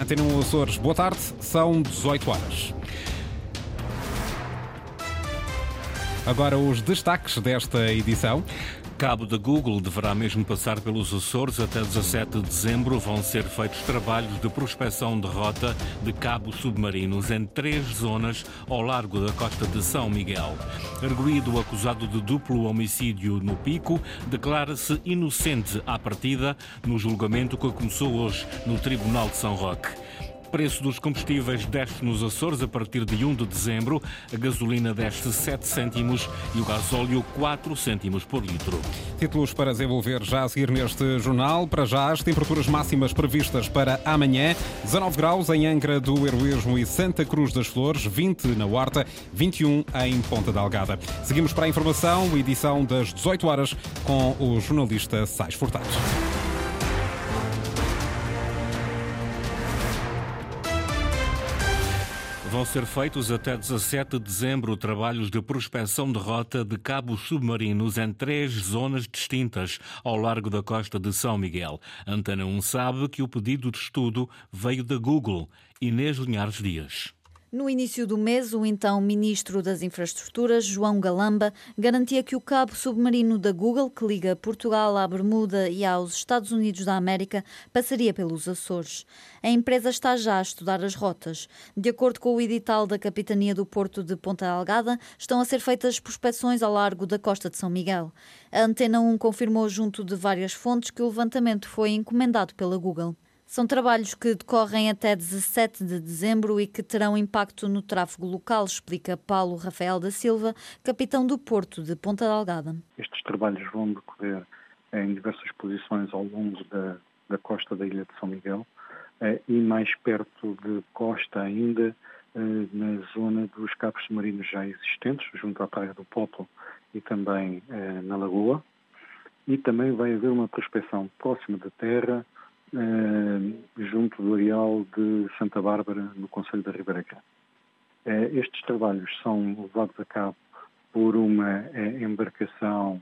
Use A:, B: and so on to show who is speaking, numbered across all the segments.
A: Antena 1 Açores, boa tarde, são 18 horas. Agora os destaques desta edição.
B: Cabo da Google deverá mesmo passar pelos Açores. Até 17 de dezembro vão ser feitos trabalhos de prospecção de rota de cabos submarinos em três zonas ao largo da costa de São Miguel. Arguído acusado de duplo homicídio no Pico, declara-se inocente à partida no julgamento que começou hoje no Tribunal de São Roque preço dos combustíveis desce nos Açores a partir de 1 de dezembro. A gasolina desce 7 cêntimos e o gasóleo 4 cêntimos por litro.
A: Títulos para desenvolver já a seguir neste jornal. Para já, as temperaturas máximas previstas para amanhã: 19 graus em Angra do Heroísmo e Santa Cruz das Flores, 20 na Horta, 21 em Ponta Delgada. Seguimos para a informação, edição das 18 horas, com o jornalista Sais Furtado.
B: Vão ser feitos até 17 de dezembro trabalhos de prospecção de rota de cabos submarinos em três zonas distintas ao largo da costa de São Miguel. Antena 1 sabe que o pedido de estudo veio da Google. Inês Linhares Dias.
C: No início do mês, o então Ministro das Infraestruturas, João Galamba, garantia que o cabo submarino da Google, que liga Portugal à Bermuda e aos Estados Unidos da América, passaria pelos Açores. A empresa está já a estudar as rotas. De acordo com o edital da Capitania do Porto de Ponta Algada, estão a ser feitas prospeções ao largo da costa de São Miguel. A Antena 1 confirmou, junto de várias fontes, que o levantamento foi encomendado pela Google. São trabalhos que decorrem até 17 de dezembro e que terão impacto no tráfego local, explica Paulo Rafael da Silva, capitão do Porto de Ponta Delgada.
D: Estes trabalhos vão decorrer em diversas posições ao longo da, da costa da Ilha de São Miguel eh, e mais perto de costa ainda, eh, na zona dos cabos submarinos já existentes, junto à Praia do Poplo e também eh, na Lagoa. E também vai haver uma prospecção próxima da terra, junto do areal de Santa Bárbara, no Conselho da Ribeira. Eh, estes trabalhos são levados a cabo por uma eh, embarcação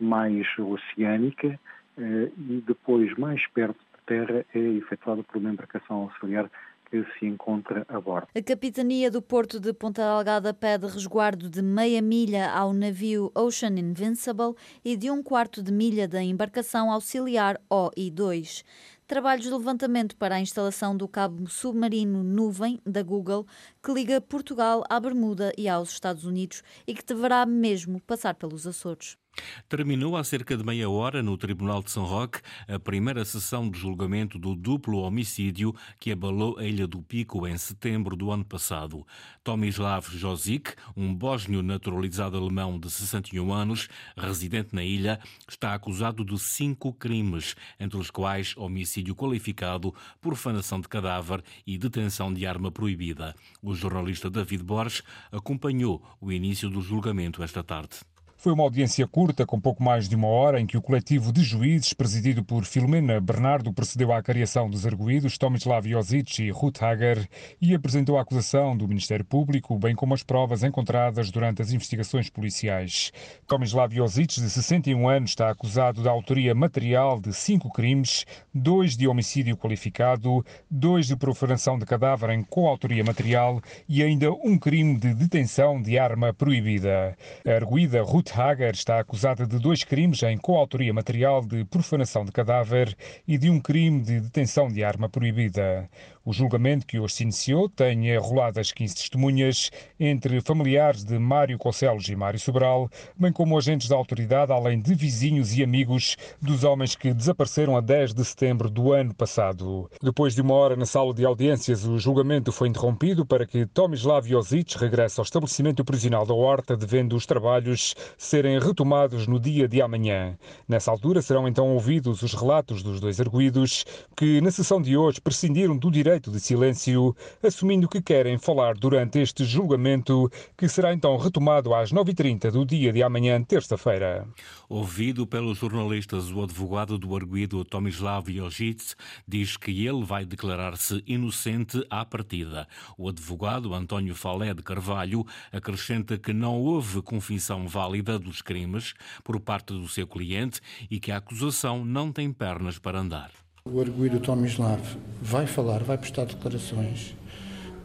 D: mais oceânica e depois, mais perto de terra, é efetuada por uma embarcação auxiliar que se encontra a bordo.
C: A Capitania do Porto de Ponta Delgada pede resguardo de meia milha ao navio Ocean Invincible e de um quarto de milha da embarcação auxiliar OI-2 trabalhos de levantamento para a instalação do cabo submarino Nuvem da Google, que liga Portugal à Bermuda e aos Estados Unidos e que deverá mesmo passar pelos Açores.
B: Terminou há cerca de meia hora no Tribunal de São Roque a primeira sessão de julgamento do duplo homicídio que abalou a Ilha do Pico em setembro do ano passado. Tomislav Josic, um bósnio naturalizado alemão de 61 anos, residente na ilha, está acusado de cinco crimes, entre os quais homicídio qualificado, profanação de cadáver e detenção de arma proibida. O jornalista David Borges acompanhou o início do julgamento esta tarde.
E: Foi uma audiência curta, com pouco mais de uma hora, em que o coletivo de juízes, presidido por Filomena Bernardo, procedeu à cariação dos arguídos Tomislav Josic e Ruth Hager e apresentou a acusação do Ministério Público, bem como as provas encontradas durante as investigações policiais. Tomislav Josic, de 61 anos, está acusado da autoria material de cinco crimes, dois de homicídio qualificado, dois de profanação de cadáver em coautoria material e ainda um crime de detenção de arma proibida. A arguída Ruth Hager está acusada de dois crimes em coautoria material de profanação de cadáver e de um crime de detenção de arma proibida. O julgamento que hoje se iniciou tem arroladas 15 testemunhas, entre familiares de Mário Concelos e Mário Sobral, bem como agentes da autoridade, além de vizinhos e amigos dos homens que desapareceram a 10 de setembro do ano passado. Depois de uma hora na sala de audiências, o julgamento foi interrompido para que Tomislav Josic regresse ao estabelecimento prisional da Horta, devendo os trabalhos serem retomados no dia de amanhã. Nessa altura serão então ouvidos os relatos dos dois arguídos, que na sessão de hoje prescindiram do direito direito de silêncio, assumindo que querem falar durante este julgamento, que será então retomado às 9h30 do dia de amanhã, terça-feira.
B: Ouvido pelos jornalistas, o advogado do arguído Tomislav Josic diz que ele vai declarar-se inocente à partida. O advogado António Falé de Carvalho acrescenta que não houve confissão válida dos crimes por parte do seu cliente e que a acusação não tem pernas para andar.
F: O arguído Tomislav vai falar, vai prestar declarações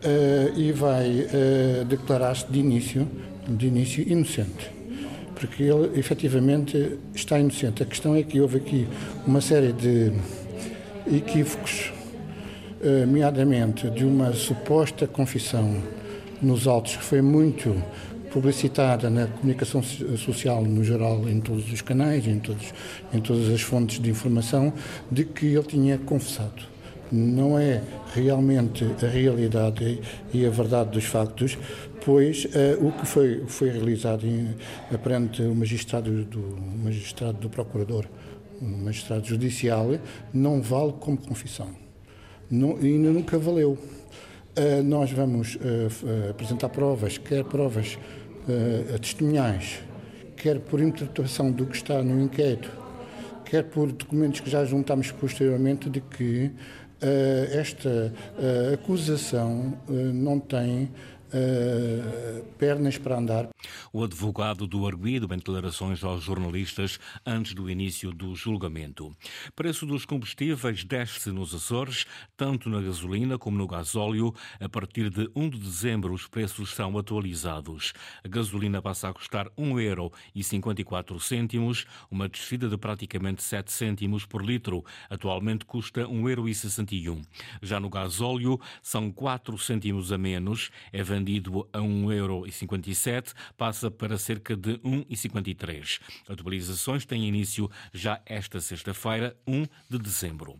F: uh, e vai uh, declarar-se de início, de início inocente. Porque ele efetivamente está inocente. A questão é que houve aqui uma série de equívocos, uh, nomeadamente de uma suposta confissão nos autos que foi muito publicitada na comunicação social no geral, em todos os canais, em, todos, em todas as fontes de informação, de que ele tinha confessado. Não é realmente a realidade e a verdade dos factos, pois uh, o que foi, foi realizado em, perante o magistrado do, magistrado do procurador, o magistrado judicial, não vale como confissão. Não, e nunca valeu. Uh, nós vamos uh, apresentar provas, quer provas uh, testemunhais, quer por interpretação do que está no inquérito, quer por documentos que já juntamos posteriormente, de que uh, esta uh, acusação não tem uh, pernas para andar.
B: O advogado do arguido em declarações aos jornalistas antes do início do julgamento. Preço dos combustíveis desce nos Açores, tanto na gasolina como no gasóleo. A partir de 1 de dezembro, os preços são atualizados. A gasolina passa a custar 1,54 euro, uma descida de praticamente 7 cêntimos por litro. Atualmente custa 1,61 euro. Já no gasóleo, são 4 cêntimos a menos. É vendido a 1,57€, passa para cerca de 1,53€. As atualizações têm início já esta sexta-feira, 1 de dezembro.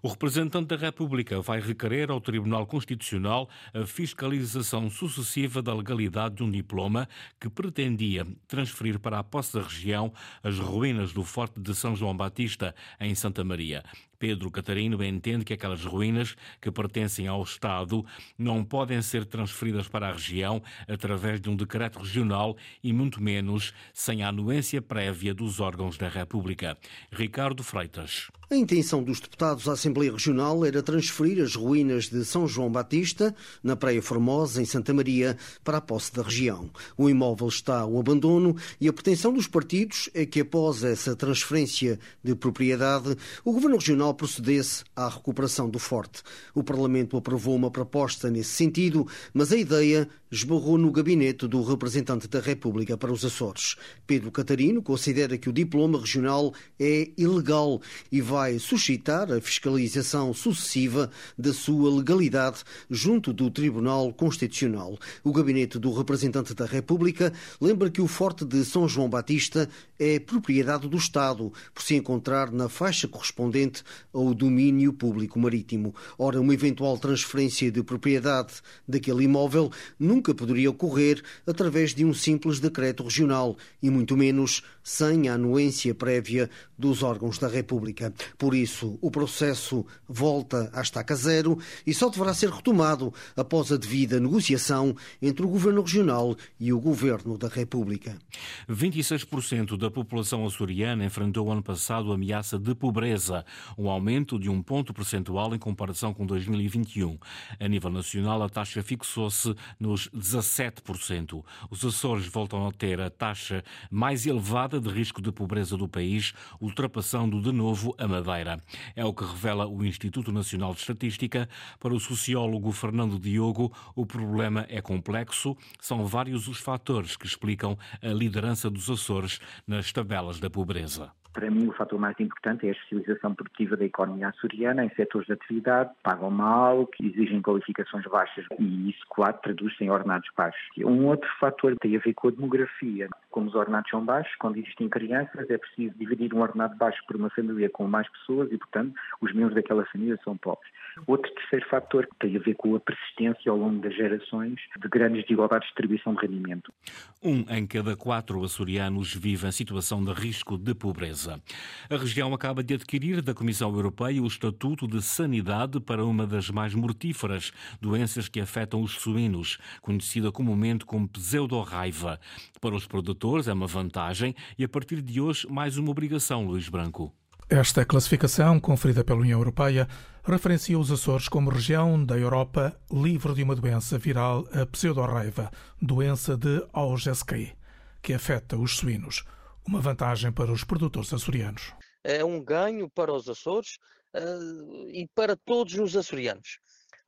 B: O representante da República vai requerer ao Tribunal Constitucional a fiscalização sucessiva da legalidade de um diploma que pretendia transferir para a posse da região as ruínas do Forte de São João Batista, em Santa Maria. Pedro Catarino entende que aquelas ruínas que pertencem ao Estado não podem ser transferidas para a região através de um decreto regional e muito menos sem a anuência prévia dos órgãos da República. Ricardo Freitas.
G: A intenção dos deputados à Assembleia Regional era transferir as ruínas de São João Batista, na Praia Formosa, em Santa Maria, para a posse da região. O imóvel está ao abandono e a pretensão dos partidos é que, após essa transferência de propriedade, o Governo Regional Procedesse à recuperação do forte. O Parlamento aprovou uma proposta nesse sentido, mas a ideia esbarrou no gabinete do representante da República para os Açores. Pedro Catarino considera que o diploma regional é ilegal e vai suscitar a fiscalização sucessiva da sua legalidade junto do Tribunal Constitucional. O gabinete do representante da República lembra que o Forte de São João Batista é propriedade do Estado, por se encontrar na faixa correspondente ao domínio público marítimo. Ora, uma eventual transferência de propriedade daquele imóvel nunca poderia ocorrer através de um simples decreto regional e muito menos sem a anuência prévia dos órgãos da República. Por isso, o processo volta à estaca zero e só deverá ser retomado após a devida negociação entre o Governo Regional e o Governo da República.
B: 26% da população açoriana enfrentou ano passado a ameaça de pobreza, um aumento de um ponto percentual em comparação com 2021. A nível nacional, a taxa fixou-se nos 17%. Os Açores voltam a ter a taxa mais elevada de risco de pobreza do país, ultrapassando de novo a Madeira. É o que revela o Instituto Nacional de Estatística. Para o sociólogo Fernando Diogo, o problema é complexo. São vários os fatores que explicam a liderança dos Açores nas tabelas da pobreza.
H: Para mim, o fator mais importante é a especialização produtiva da economia açoriana em setores de atividade que pagam mal, que exigem qualificações baixas e isso, claro, traduz-se em ordenados baixos. Um outro fator tem a ver com a demografia. Como os ordenados são baixos, quando existem crianças, é preciso dividir um ordenado baixo por uma família com mais pessoas e, portanto, os membros daquela família são pobres. Outro terceiro fator tem a ver com a persistência ao longo das gerações de grandes desigualdades de distribuição de rendimento.
B: Um em cada quatro açorianos vive em situação de risco de pobreza. A região acaba de adquirir da Comissão Europeia o Estatuto de Sanidade para uma das mais mortíferas doenças que afetam os suínos, conhecida comumente como pseudorraiva. Para os produtores é uma vantagem e a partir de hoje mais uma obrigação, Luís Branco.
I: Esta classificação, conferida pela União Europeia, referencia os Açores como região da Europa livre de uma doença viral, a pseudorraiva, doença de Augesky, que afeta os suínos. Uma vantagem para os produtores açorianos.
J: É um ganho para os Açores, uh, e para todos os açorianos.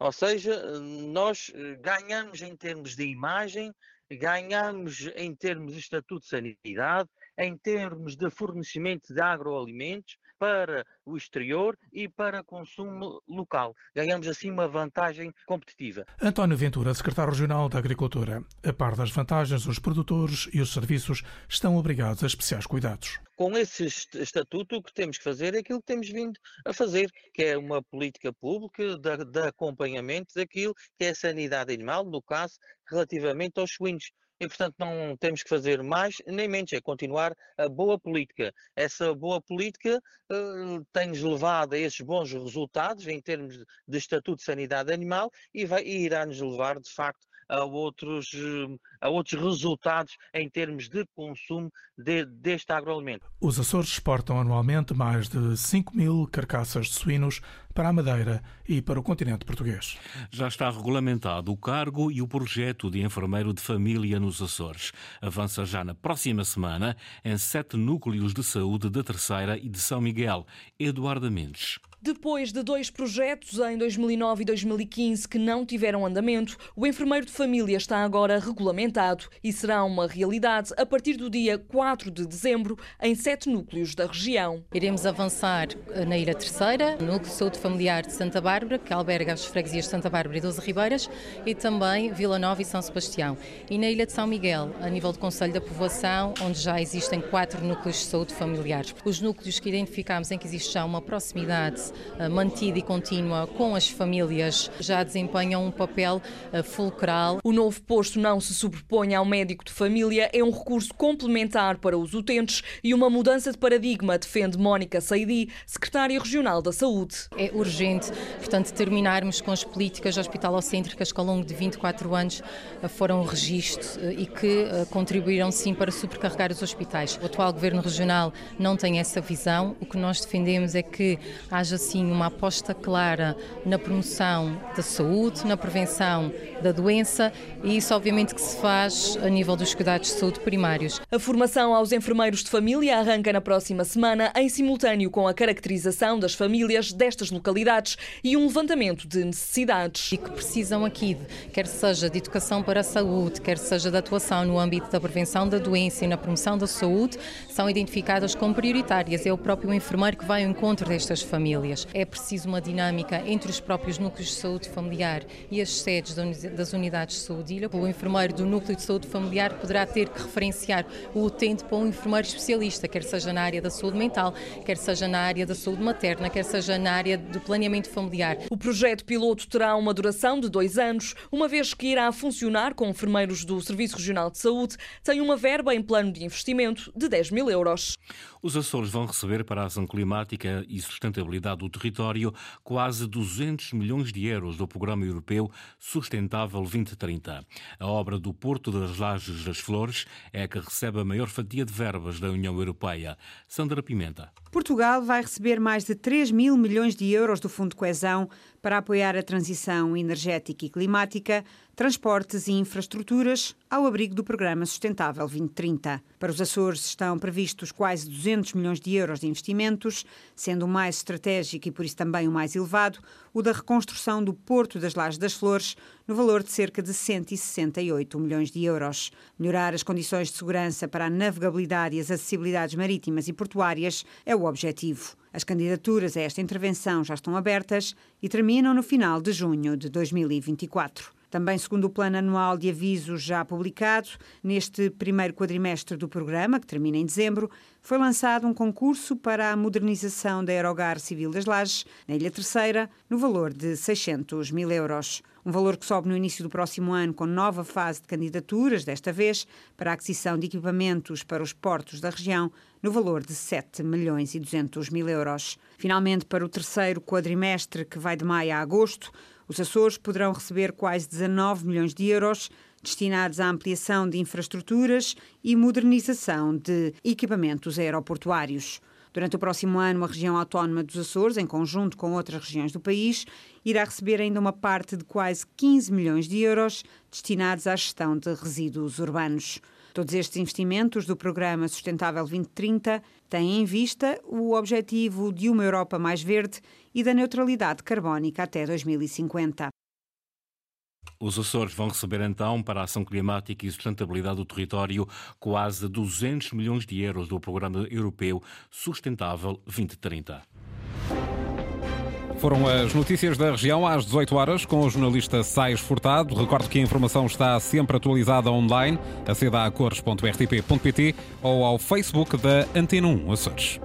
J: Ou seja, nós ganhamos em termos de imagem, ganhamos em termos de estatuto de sanidade, em termos de fornecimento de agroalimentos para o exterior e para consumo local. Ganhamos assim uma vantagem competitiva.
I: António Ventura, secretário regional da Agricultura. A par das vantagens, os produtores e os serviços estão obrigados a especiais cuidados.
J: Com esse estatuto, o que temos que fazer é aquilo que temos vindo a fazer, que é uma política pública de, de acompanhamento daquilo que é a sanidade animal, no caso, relativamente aos suínos e, portanto, não temos que fazer mais nem menos, é continuar a boa política. Essa boa política uh, tem-nos levado a esses bons resultados em termos de Estatuto de Sanidade Animal e, vai, e irá-nos levar, de facto, a outros, eh, a outros resultados em termos de consumo de, deste agroalimento.
I: Os Açores exportam anualmente mais de 5 mil carcaças de suínos para a Madeira e para o continente português.
B: Já está regulamentado o cargo e o projeto de enfermeiro de família nos Açores. Avança já na próxima semana em sete núcleos de saúde da Terceira e de São Miguel. Eduardo Mendes.
K: Depois de dois projetos em 2009 e 2015 que não tiveram andamento, o enfermeiro de família está agora regulamentado e será uma realidade a partir do dia 4 de dezembro em sete núcleos da região.
L: Iremos avançar na Ilha Terceira, no Núcleo de Saúde Familiar de Santa Bárbara, que alberga as freguesias de Santa Bárbara e Doze Ribeiras, e também Vila Nova e São Sebastião. E na Ilha de São Miguel, a nível do Conselho da Povoação, onde já existem quatro núcleos de saúde familiares. Os núcleos que identificamos em que existe já uma proximidade eh, mantida e contínua com as famílias já desempenham um papel eh, fulcral.
K: O novo posto não se sobrepõe ao médico de família, é um recurso complementar para os utentes e uma mudança de paradigma, defende Mónica Saidi, secretária regional da Saúde.
L: É urgente, portanto, terminarmos com as políticas hospitalocêntricas que ao longo de 24 anos eh, foram registro e que contribuíram sim para supercarregar os hospitais. O atual governo regional não tem essa visão. O que nós defendemos é que haja sim uma aposta clara na promoção da saúde, na prevenção da doença e isso obviamente que se faz a nível dos cuidados de saúde primários.
K: A formação aos enfermeiros de família arranca na próxima semana em simultâneo com a caracterização das famílias destas localidades e um levantamento de necessidades.
L: E que precisam aqui, quer seja de educação para a saúde, quer seja de atuação no âmbito da prevenção da doença e na promoção da saúde, são identificadas como prioritárias. É o próprio enfermeiro que vai ao encontro destas famílias. É preciso uma dinâmica entre os próprios núcleos de saúde familiar e as sedes das unidades de saúde. O enfermeiro do núcleo de saúde familiar poderá ter que referenciar o utente para um enfermeiro especialista, quer seja na área da saúde mental, quer seja na área da saúde materna, quer seja na área do planeamento familiar.
K: O projeto piloto terá uma duração de dois anos, uma vez que irá funcionar com enfermeiros do Serviço Regional de Saúde, tem uma verba em plano de investimento de 10 mil euros.
B: Os Açores vão receber para a ação climática e sustentabilidade do território quase 200 milhões de euros do Programa Europeu Sustentável 2030. A obra do Porto das Lajes das Flores é a que recebe a maior fatia de verbas da União Europeia. Sandra Pimenta.
M: Portugal vai receber mais de 3 mil milhões de euros do Fundo de Coesão para apoiar a transição energética e climática, transportes e infraestruturas ao abrigo do Programa Sustentável 2030. Para os Açores estão previstos quase 200 milhões de euros de investimentos, sendo o mais estratégico e por isso também o mais elevado o da reconstrução do Porto das Lajes das Flores, no valor de cerca de 168 milhões de euros. Melhorar as condições de segurança para a navegabilidade e as acessibilidades marítimas e portuárias é o objetivo. As candidaturas a esta intervenção já estão abertas e terminam no final de junho de 2024. Também segundo o plano anual de avisos já publicado, neste primeiro quadrimestre do programa, que termina em dezembro, foi lançado um concurso para a modernização da Aerogar Civil das Lajes, na Ilha Terceira, no valor de 600 mil euros. Um valor que sobe no início do próximo ano com nova fase de candidaturas, desta vez para a aquisição de equipamentos para os portos da região, no valor de 7 milhões e 200 mil euros. Finalmente, para o terceiro quadrimestre, que vai de maio a agosto, os Açores poderão receber quase 19 milhões de euros destinados à ampliação de infraestruturas e modernização de equipamentos aeroportuários. Durante o próximo ano, a região autónoma dos Açores, em conjunto com outras regiões do país, irá receber ainda uma parte de quase 15 milhões de euros destinados à gestão de resíduos urbanos. Todos estes investimentos do Programa Sustentável 2030 têm em vista o objetivo de uma Europa mais verde e da neutralidade carbónica até 2050.
B: Os Açores vão receber então, para a ação climática e sustentabilidade do território, quase 200 milhões de euros do Programa Europeu Sustentável 2030.
A: Foram as notícias da região às 18 horas com o jornalista Sais Furtado. Recordo que a informação está sempre atualizada online. Aceda a cores.rtp.pt ou ao Facebook da Antena 1 Açores.